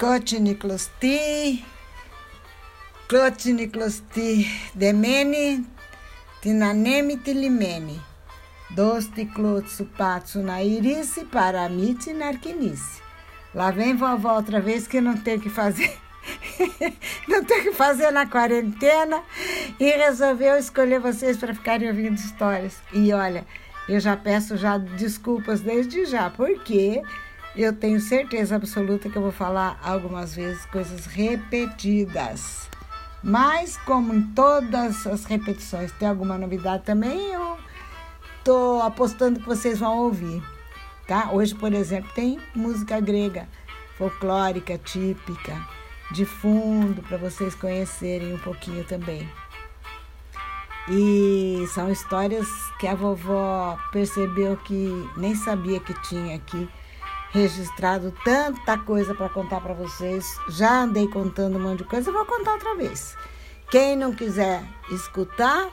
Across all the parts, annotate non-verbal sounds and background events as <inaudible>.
Kotniklosti, Klotniklosti demeni, tinanemi tilimeni, dosti klotsu patsu na irice, paramite narquinice. Lá vem vovó outra vez que não tem que fazer. <laughs> não tem que fazer na quarentena e resolveu escolher vocês para ficarem ouvindo histórias. E olha, eu já peço já desculpas desde já, porque eu tenho certeza absoluta que eu vou falar algumas vezes coisas repetidas. Mas como em todas as repetições tem alguma novidade também, eu tô apostando que vocês vão ouvir, tá? Hoje, por exemplo, tem música grega, folclórica, típica, de fundo para vocês conhecerem um pouquinho também. E são histórias que a vovó percebeu que nem sabia que tinha aqui registrado tanta coisa para contar para vocês. Já andei contando um monte de coisa, vou contar outra vez. Quem não quiser escutar,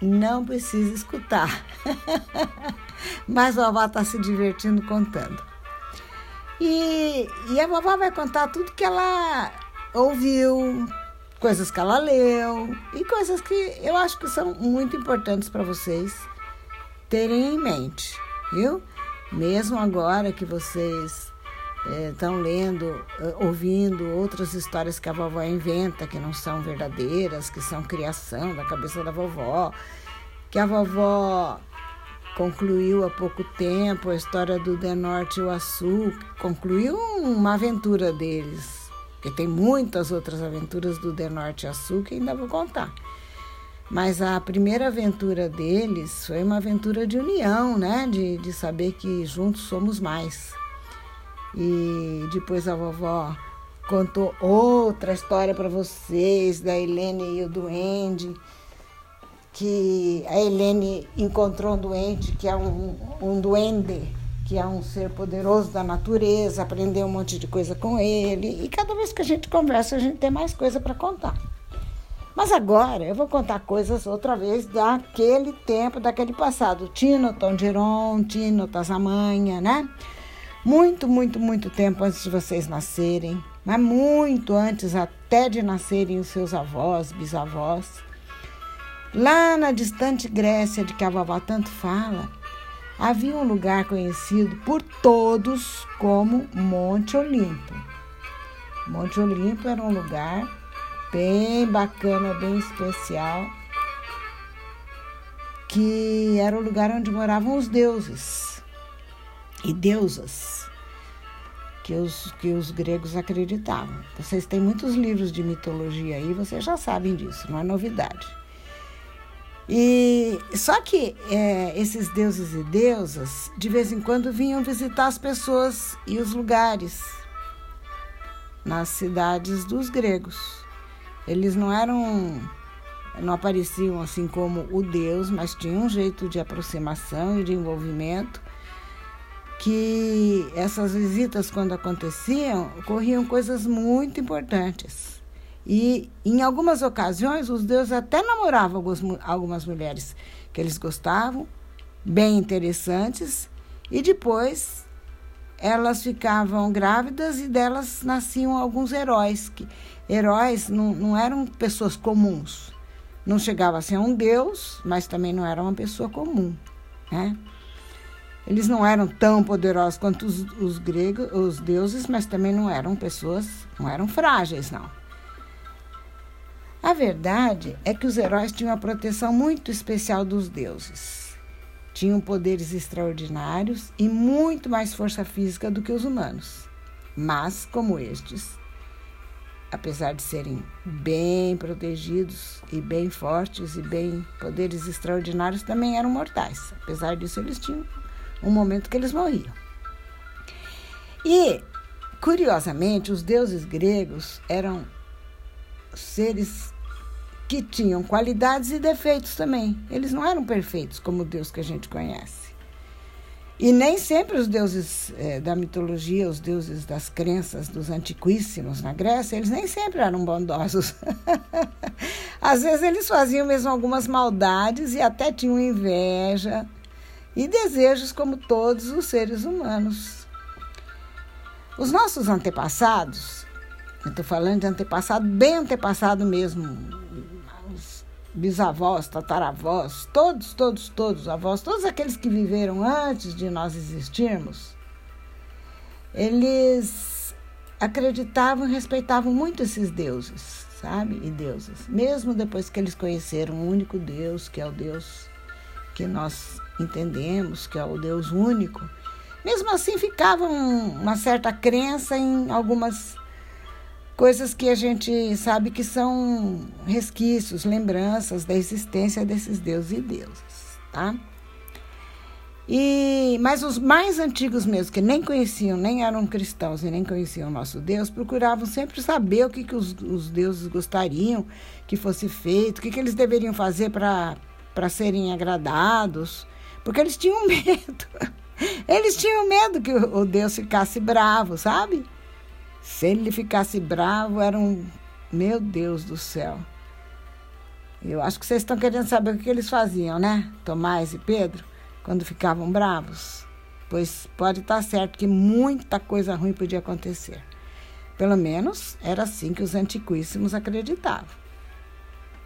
não precisa escutar. <laughs> Mas a vovó está se divertindo contando. E, e a vovó vai contar tudo que ela ouviu, coisas que ela leu e coisas que eu acho que são muito importantes para vocês terem em mente, viu? Mesmo agora que vocês estão é, lendo, eh, ouvindo outras histórias que a vovó inventa, que não são verdadeiras, que são criação da cabeça da vovó, que a vovó concluiu há pouco tempo a história do Denorte e o Açu, concluiu uma aventura deles, porque tem muitas outras aventuras do Denorte e Açu que ainda vou contar. Mas a primeira aventura deles foi uma aventura de união, né? De, de saber que juntos somos mais. E depois a vovó contou outra história para vocês da Helene e o duende, que a Helene encontrou um doente que é um, um duende, que é um ser poderoso da natureza, aprendeu um monte de coisa com ele. E cada vez que a gente conversa, a gente tem mais coisa para contar. Mas agora eu vou contar coisas outra vez daquele tempo, daquele passado. Tino Tondiron, Tino Tazamanha, né? Muito, muito, muito tempo antes de vocês nascerem, mas muito antes até de nascerem os seus avós, bisavós. Lá na distante Grécia de que a vovó tanto fala, havia um lugar conhecido por todos como Monte Olimpo. Monte Olimpo era um lugar bem bacana, bem especial, que era o lugar onde moravam os deuses e deusas que os, que os gregos acreditavam. Vocês têm muitos livros de mitologia aí, vocês já sabem disso, não é novidade. E só que é, esses deuses e deusas de vez em quando vinham visitar as pessoas e os lugares nas cidades dos gregos. Eles não eram, não apareciam assim como o Deus, mas tinham um jeito de aproximação e de envolvimento que essas visitas, quando aconteciam, ocorriam coisas muito importantes. E em algumas ocasiões, os deuses até namoravam algumas, algumas mulheres que eles gostavam, bem interessantes, e depois elas ficavam grávidas e delas nasciam alguns heróis que heróis não, não eram pessoas comuns. Não chegava a ser um deus, mas também não era uma pessoa comum. Né? Eles não eram tão poderosos quanto os, os gregos, os deuses, mas também não eram pessoas, não eram frágeis, não. A verdade é que os heróis tinham uma proteção muito especial dos deuses. Tinham poderes extraordinários e muito mais força física do que os humanos. Mas, como estes, apesar de serem bem protegidos e bem fortes e bem poderes extraordinários, também eram mortais. Apesar disso, eles tinham um momento que eles morriam. E, curiosamente, os deuses gregos eram seres que tinham qualidades e defeitos também. Eles não eram perfeitos como o Deus que a gente conhece. E nem sempre os deuses é, da mitologia, os deuses das crenças dos antiquíssimos na Grécia, eles nem sempre eram bondosos. <laughs> Às vezes eles faziam mesmo algumas maldades e até tinham inveja e desejos como todos os seres humanos. Os nossos antepassados estou falando de antepassado, bem antepassado mesmo. Bisavós, tataravós, todos, todos, todos, avós, todos aqueles que viveram antes de nós existirmos, eles acreditavam e respeitavam muito esses deuses, sabe? E deusas. Mesmo depois que eles conheceram o único Deus, que é o Deus que nós entendemos, que é o Deus único, mesmo assim ficava uma certa crença em algumas coisas que a gente sabe que são resquícios, lembranças da existência desses deuses e deusas, tá? E, mas os mais antigos mesmo, que nem conheciam, nem eram cristãos e nem conheciam o nosso Deus, procuravam sempre saber o que, que os, os deuses gostariam que fosse feito, o que, que eles deveriam fazer para serem agradados, porque eles tinham <laughs> medo. Eles tinham medo que o Deus ficasse bravo, sabe? Se ele ficasse bravo, era um. Meu Deus do céu. Eu acho que vocês estão querendo saber o que eles faziam, né? Tomás e Pedro, quando ficavam bravos. Pois pode estar certo que muita coisa ruim podia acontecer. Pelo menos era assim que os antiquíssimos acreditavam.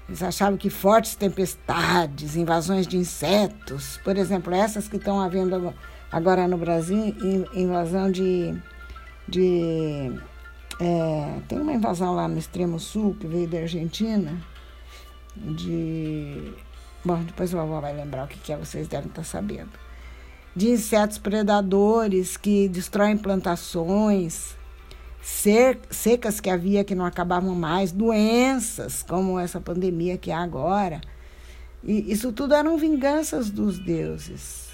Eles achavam que fortes tempestades, invasões de insetos, por exemplo, essas que estão havendo agora no Brasil, invasão de. De é, tem uma invasão lá no extremo sul que veio da Argentina, de. Bom, depois o avó vai lembrar o que, que é, vocês devem estar sabendo. De insetos predadores que destroem plantações, secas que havia que não acabavam mais, doenças como essa pandemia que há agora. E isso tudo eram vinganças dos deuses.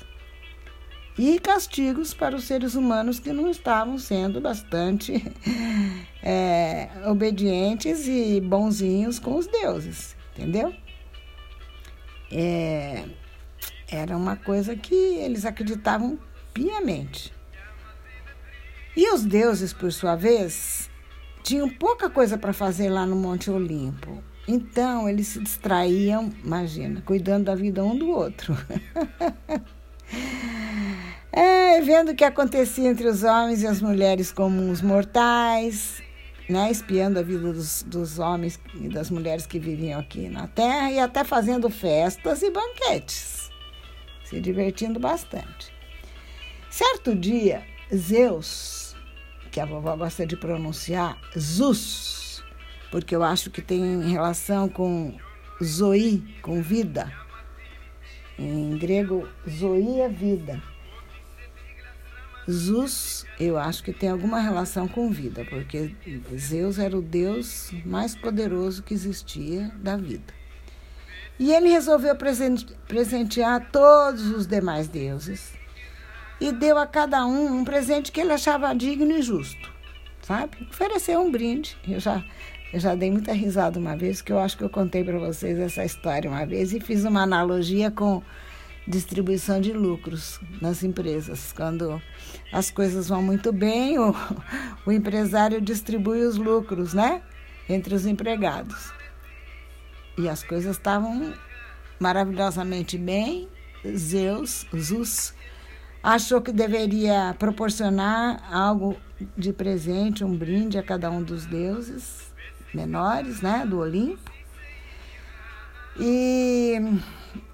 E castigos para os seres humanos que não estavam sendo bastante <laughs> é, obedientes e bonzinhos com os deuses, entendeu? É, era uma coisa que eles acreditavam piamente. E os deuses, por sua vez, tinham pouca coisa para fazer lá no Monte Olimpo. Então, eles se distraíam, imagina, cuidando da vida um do outro. <laughs> é, vendo o que acontecia entre os homens e as mulheres comuns mortais, né, espiando a vida dos, dos homens e das mulheres que viviam aqui na Terra e até fazendo festas e banquetes, se divertindo bastante. Certo dia, Zeus que a vovó gosta de pronunciar Zus, porque eu acho que tem relação com Zoe, com vida. Em grego, Zoe é vida. Zus, eu acho que tem alguma relação com vida, porque Zeus era o deus mais poderoso que existia da vida. E ele resolveu presentear todos os demais deuses e deu a cada um um presente que ele achava digno e justo, sabe? Ofereceu um brinde. Eu já, eu já dei muita risada uma vez, que eu acho que eu contei para vocês essa história uma vez e fiz uma analogia com distribuição de lucros nas empresas. Quando as coisas vão muito bem, o, o empresário distribui os lucros, né? Entre os empregados. E as coisas estavam maravilhosamente bem. Zeus, Zeus, achou que deveria proporcionar algo de presente, um brinde a cada um dos deuses menores, né, do Olimpo. E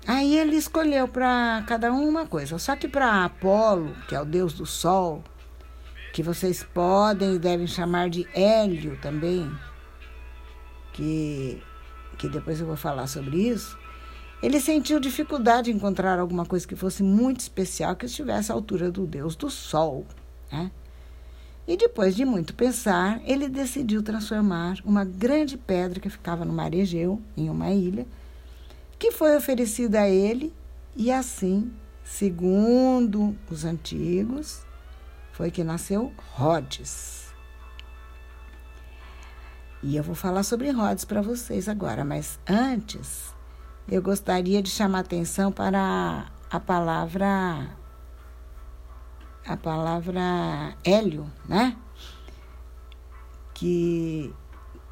aí ele escolheu para cada um uma coisa. Só que para Apolo, que é o deus do sol, que vocês podem e devem chamar de Hélio também, que, que depois eu vou falar sobre isso, ele sentiu dificuldade em encontrar alguma coisa que fosse muito especial, que estivesse à altura do Deus do Sol. Né? E depois de muito pensar, ele decidiu transformar uma grande pedra que ficava no mar Egeu, em uma ilha, que foi oferecida a ele, e assim, segundo os antigos, foi que nasceu Rhodes. E eu vou falar sobre Rhodes para vocês agora, mas antes eu gostaria de chamar atenção para a palavra a palavra hélio, né? Que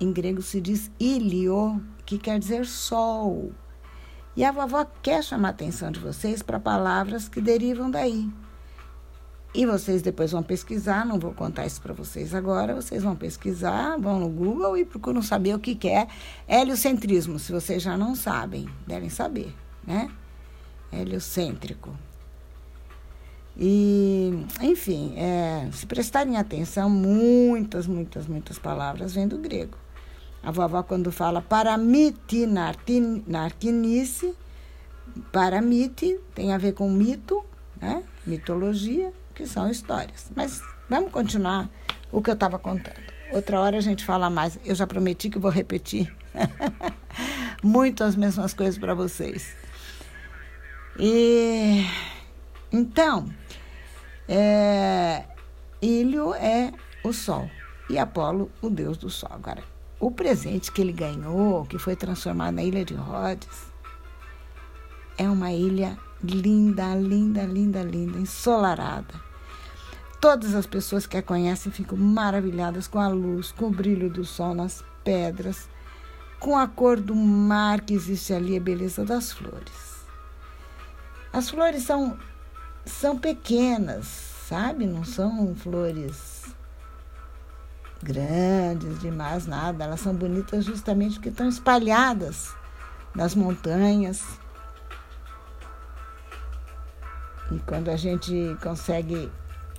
em grego se diz ilio, que quer dizer sol. E a vovó quer chamar a atenção de vocês para palavras que derivam daí. E vocês depois vão pesquisar, não vou contar isso para vocês agora, vocês vão pesquisar, vão no Google e procuram saber o que, é heliocentrismo, se vocês já não sabem, devem saber, né? Heliocêntrico. E, enfim, é, se prestarem atenção, muitas, muitas, muitas palavras vêm do grego. A vovó, quando fala paramiti narquinice, paramite tem a ver com mito, né? mitologia, que são histórias. Mas vamos continuar o que eu estava contando. Outra hora a gente fala mais. Eu já prometi que vou repetir <laughs> muito as mesmas coisas para vocês. E então, é, Ilho é o Sol e Apolo o Deus do Sol. Agora, o presente que ele ganhou, que foi transformado na Ilha de Rhodes, é uma ilha linda, linda, linda, linda, ensolarada Todas as pessoas que a conhecem ficam maravilhadas com a luz, com o brilho do sol nas pedras, com a cor do mar que existe ali, a beleza das flores. As flores são, são pequenas, sabe? Não são flores grandes demais, nada. Elas são bonitas justamente porque estão espalhadas nas montanhas. E quando a gente consegue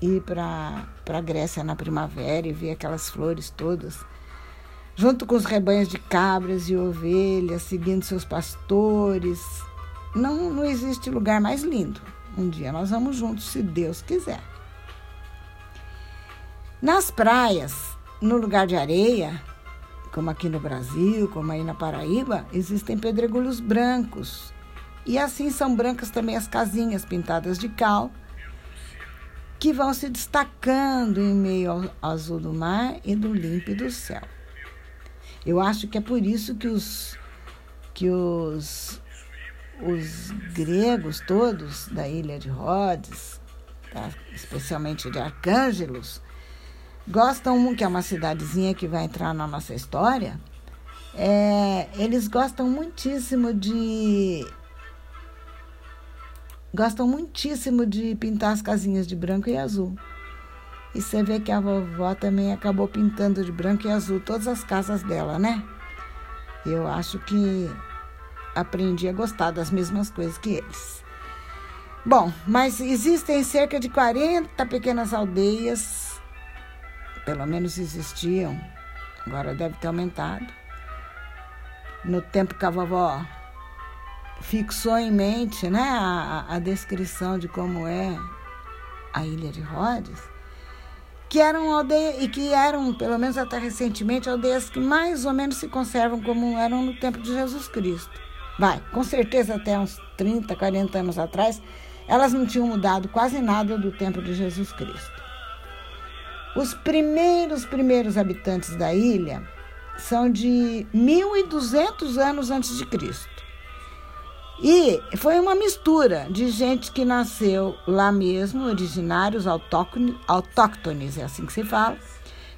ir para a Grécia na primavera e ver aquelas flores todas, junto com os rebanhos de cabras e ovelhas, seguindo seus pastores. Não, não existe lugar mais lindo. Um dia nós vamos juntos, se Deus quiser. Nas praias, no lugar de areia, como aqui no Brasil, como aí na Paraíba, existem pedregulhos brancos. E assim são brancas também as casinhas pintadas de cal que vão se destacando em meio ao azul do mar e do límpido céu. Eu acho que é por isso que os, que os, os gregos todos da ilha de Rhodes, tá? especialmente de Arcângelos, gostam, que é uma cidadezinha que vai entrar na nossa história, é, eles gostam muitíssimo de gostam muitíssimo de pintar as casinhas de branco e azul. E você vê que a vovó também acabou pintando de branco e azul todas as casas dela, né? Eu acho que aprendi a gostar das mesmas coisas que eles. Bom, mas existem cerca de 40 pequenas aldeias, pelo menos existiam, agora deve ter aumentado. No tempo que a vovó fixou em mente né, a, a descrição de como é a ilha de Rhodes, que eram aldeias, e que eram, pelo menos até recentemente, aldeias que mais ou menos se conservam como eram no tempo de Jesus Cristo. Vai, com certeza até uns 30, 40 anos atrás, elas não tinham mudado quase nada do tempo de Jesus Cristo. Os primeiros, primeiros habitantes da ilha são de 1200 anos antes de Cristo. E foi uma mistura de gente que nasceu lá mesmo, originários autóctones, é assim que se fala,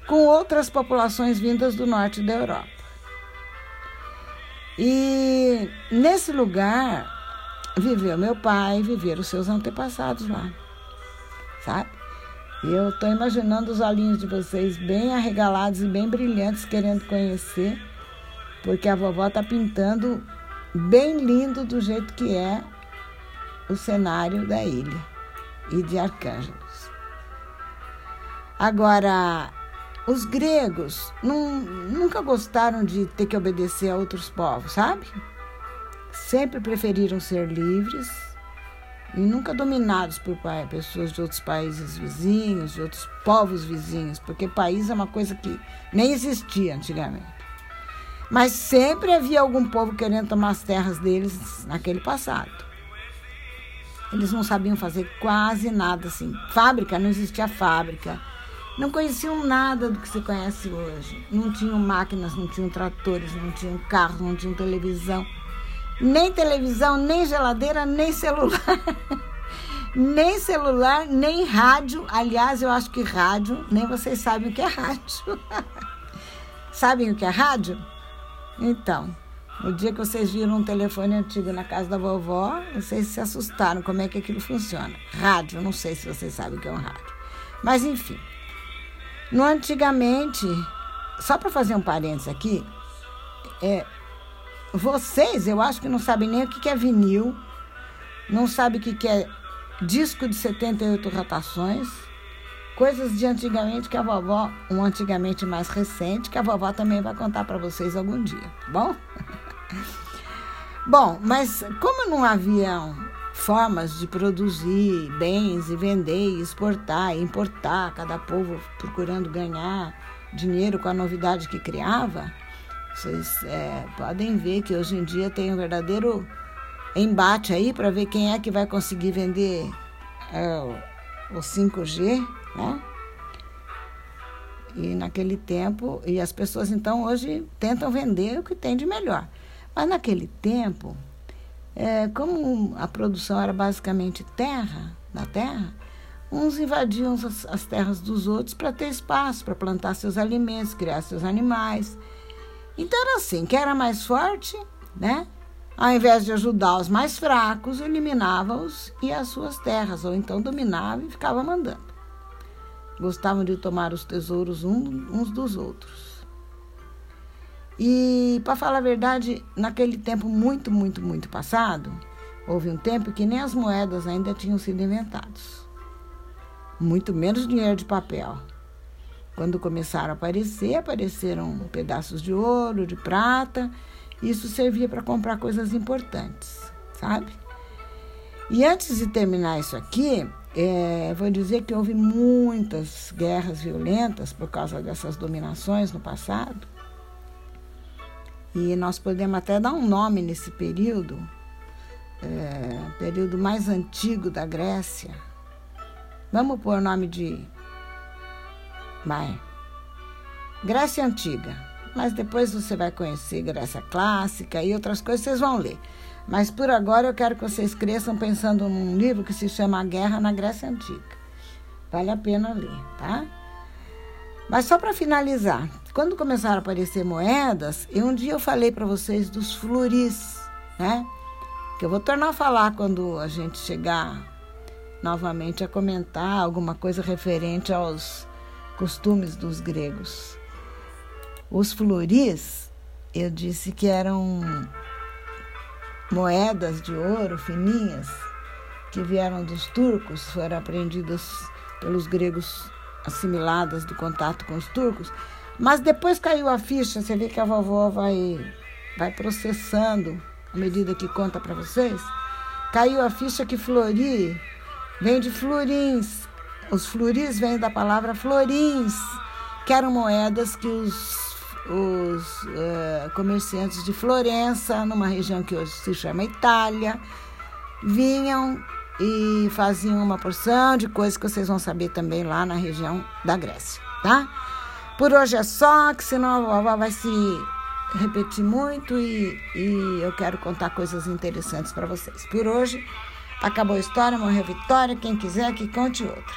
com outras populações vindas do norte da Europa. E nesse lugar viveu meu pai, viveram seus antepassados lá, sabe? Eu estou imaginando os olhinhos de vocês bem arregalados e bem brilhantes, querendo conhecer, porque a vovó está pintando bem lindo do jeito que é o cenário da ilha e de Arcângelos. Agora, os gregos não, nunca gostaram de ter que obedecer a outros povos, sabe? Sempre preferiram ser livres e nunca dominados por pessoas de outros países vizinhos, de outros povos vizinhos, porque país é uma coisa que nem existia antigamente. Mas sempre havia algum povo querendo tomar as terras deles naquele passado. Eles não sabiam fazer quase nada assim. Fábrica, não existia fábrica. Não conheciam nada do que se conhece hoje. Não tinham máquinas, não tinham tratores, não tinham carros, não tinham televisão. Nem televisão, nem geladeira, nem celular. <laughs> nem celular, nem rádio. Aliás, eu acho que rádio, nem vocês sabem o que é rádio. <laughs> sabem o que é rádio? Então, No dia que vocês viram um telefone antigo na casa da vovó, vocês se assustaram como é que aquilo funciona. Rádio, não sei se vocês sabem o que é um rádio. Mas enfim. No antigamente, só para fazer um parênteses aqui, é, vocês, eu acho que não sabem nem o que é vinil, não sabem o que é disco de 78 rotações, coisas de antigamente que a vovó, um antigamente mais recente, que a vovó também vai contar para vocês algum dia, tá bom? <laughs> Bom, mas como não haviam formas de produzir bens e vender, e exportar, e importar, cada povo procurando ganhar dinheiro com a novidade que criava, vocês é, podem ver que hoje em dia tem um verdadeiro embate aí para ver quem é que vai conseguir vender é, o 5G, né? E naquele tempo, e as pessoas então hoje tentam vender o que tem de melhor. Mas naquele tempo, é, como a produção era basicamente terra, da terra, uns invadiam as, as terras dos outros para ter espaço, para plantar seus alimentos, criar seus animais. Então era assim, quem era mais forte, né? Ao invés de ajudar os mais fracos, eliminava-os e as suas terras, ou então dominava e ficava mandando. Gostavam de tomar os tesouros uns dos outros. E, para falar a verdade, naquele tempo muito, muito, muito passado, houve um tempo que nem as moedas ainda tinham sido inventadas. Muito menos dinheiro de papel. Quando começaram a aparecer, apareceram pedaços de ouro, de prata. Isso servia para comprar coisas importantes, sabe? E antes de terminar isso aqui, é, vou dizer que houve muitas guerras violentas por causa dessas dominações no passado. E nós podemos até dar um nome nesse período, é, período mais antigo da Grécia. Vamos pôr o nome de. Vai. Grécia Antiga. Mas depois você vai conhecer Grécia Clássica e outras coisas vocês vão ler. Mas por agora eu quero que vocês cresçam pensando num livro que se chama A Guerra na Grécia Antiga. Vale a pena ler, tá? Mas só para finalizar, quando começaram a aparecer moedas, e um dia eu falei para vocês dos floris, né? Que eu vou tornar a falar quando a gente chegar novamente a comentar alguma coisa referente aos costumes dos gregos. Os floris, eu disse que eram moedas de ouro fininhas que vieram dos turcos, foram apreendidas pelos gregos assimiladas do contato com os turcos mas depois caiu a ficha, você vê que a vovó vai, vai processando à medida que conta para vocês. Caiu a ficha que flori vem de florins. Os floris vêm da palavra florins, que eram moedas que os, os uh, comerciantes de Florença, numa região que hoje se chama Itália, vinham e faziam uma porção de coisas que vocês vão saber também lá na região da Grécia, tá? Por hoje é só, que senão a vovó vai se repetir muito e, e eu quero contar coisas interessantes para vocês. Por hoje, acabou a história, morreu a Vitória. Quem quiser que conte outra.